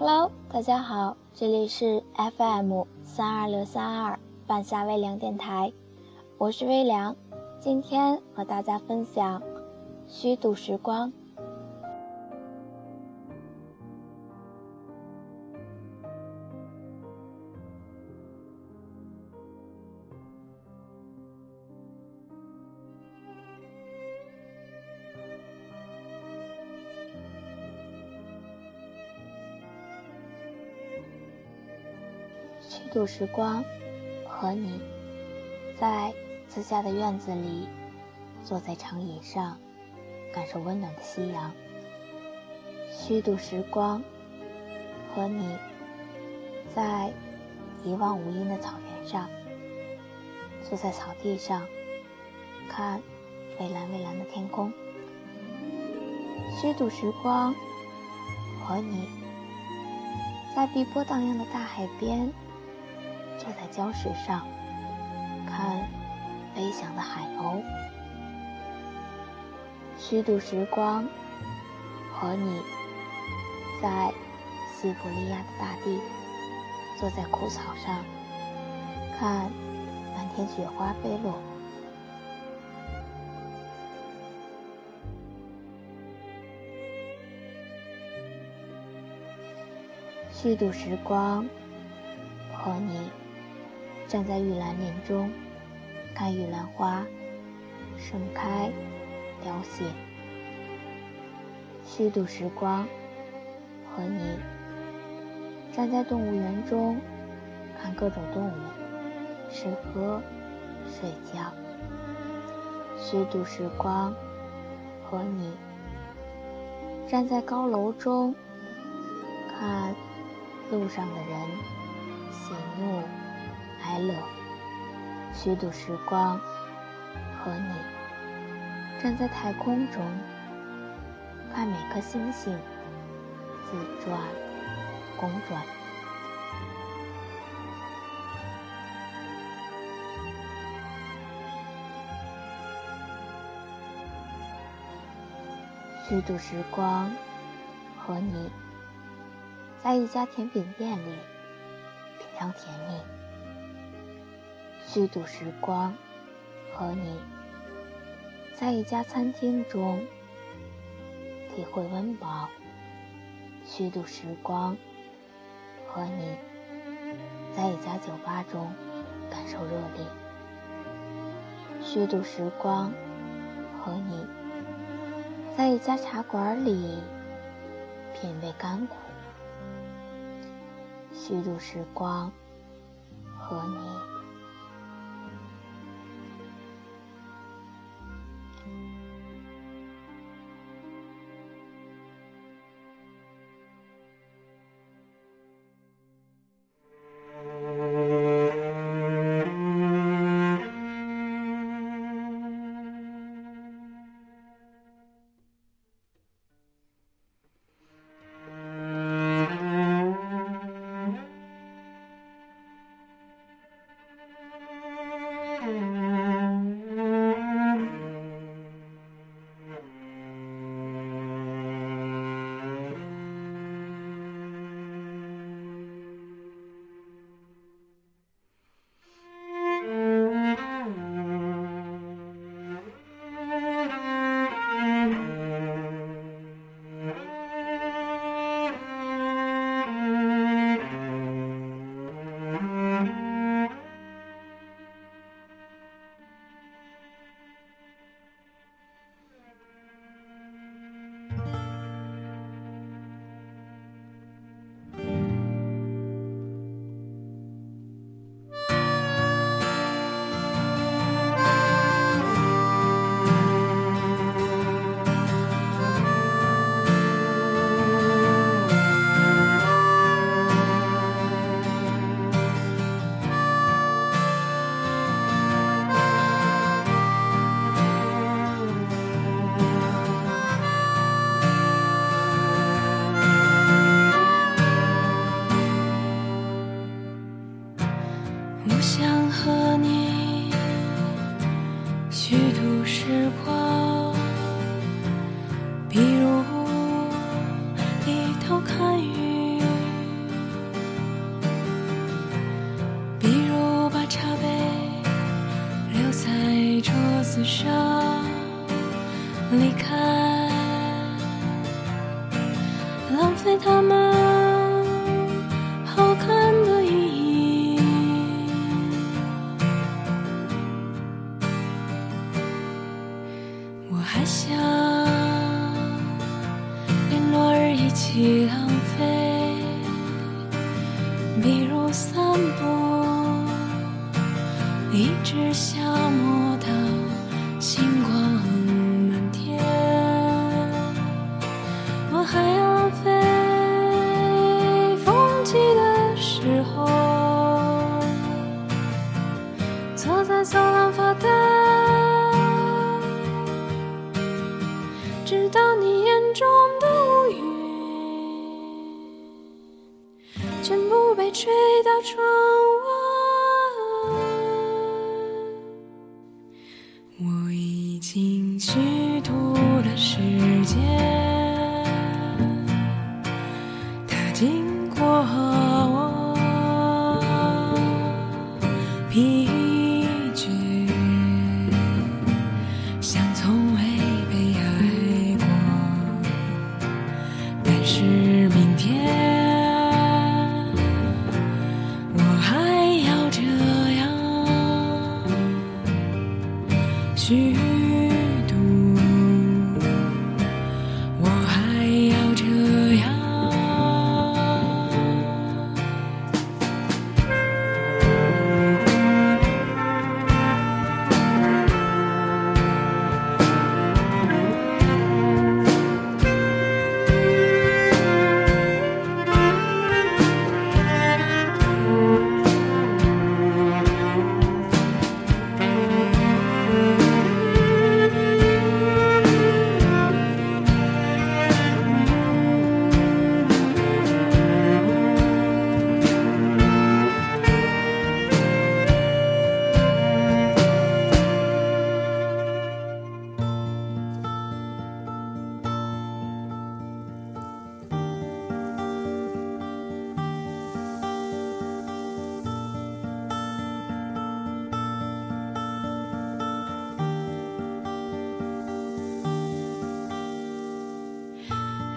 Hello，大家好，这里是 FM 三二六三二半夏微凉电台，我是微凉，今天和大家分享虚度时光。虚度时光，和你在自家的院子里，坐在长椅上，感受温暖的夕阳。虚度时光，和你在一望无垠的草原上，坐在草地上，看蔚蓝蔚蓝的天空。虚度时光，和你在碧波荡漾的大海边。坐在礁石上，看飞翔的海鸥。虚度时光，和你在西伯利亚的大地，坐在枯草上，看满天雪花飞落。虚度时光，和你。站在玉兰林中，看玉兰花盛开凋谢。虚度时光，和你站在动物园中，看各种动物吃喝睡觉。虚度时光，和你站在高楼中，看路上的人。乐，虚度时光，和你站在太空中，看每颗星星自转公转。虚度时光，和你在一家甜品店里品尝甜蜜。虚度时光，和你在一家餐厅中体会温饱；虚度时光，和你在一家酒吧中感受热烈；虚度时光，和你在一家茶馆里品味甘苦；虚度时光，和你。比厮杀离开，浪费他们好看的意义。我还想连落日一起浪费，比如散步。一直想虚度了时间，它经过我疲倦，像从未被爱过。但是明天，我还要这样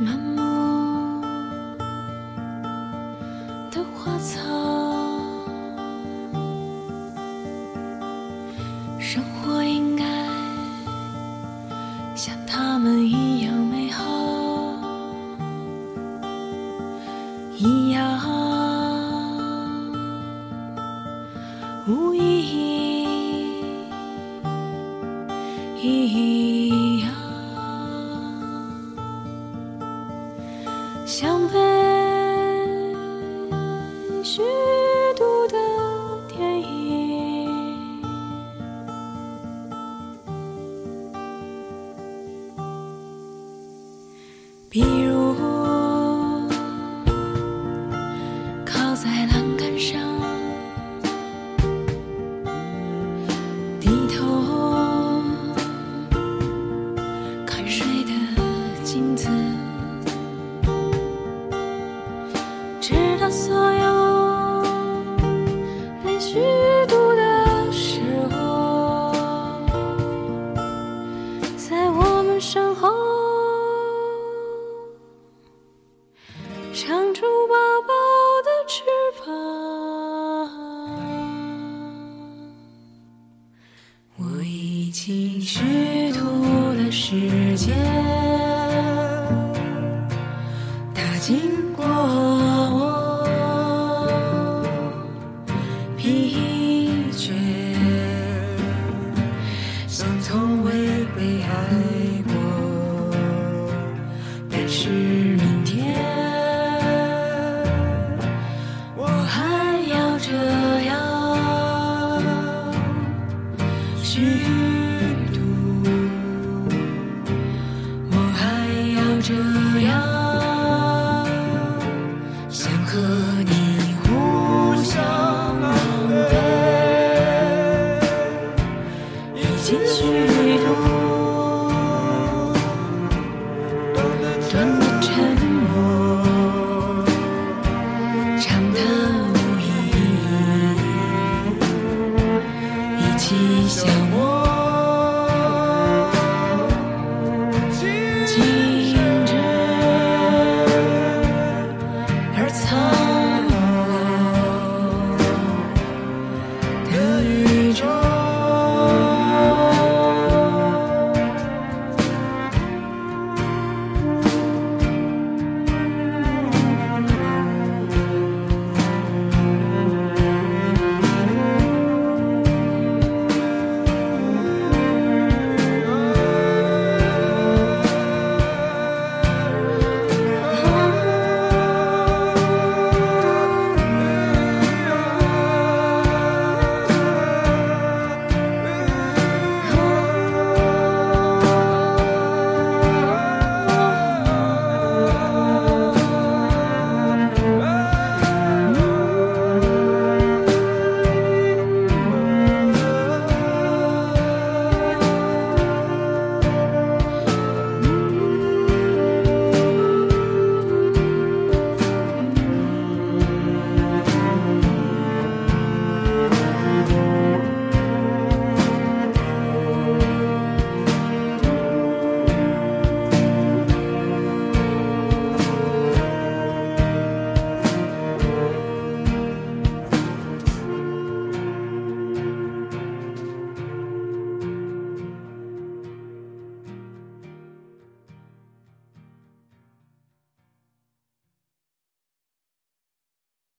满目的花草，生活应该像他们一样美好，一样无意义。比如时间。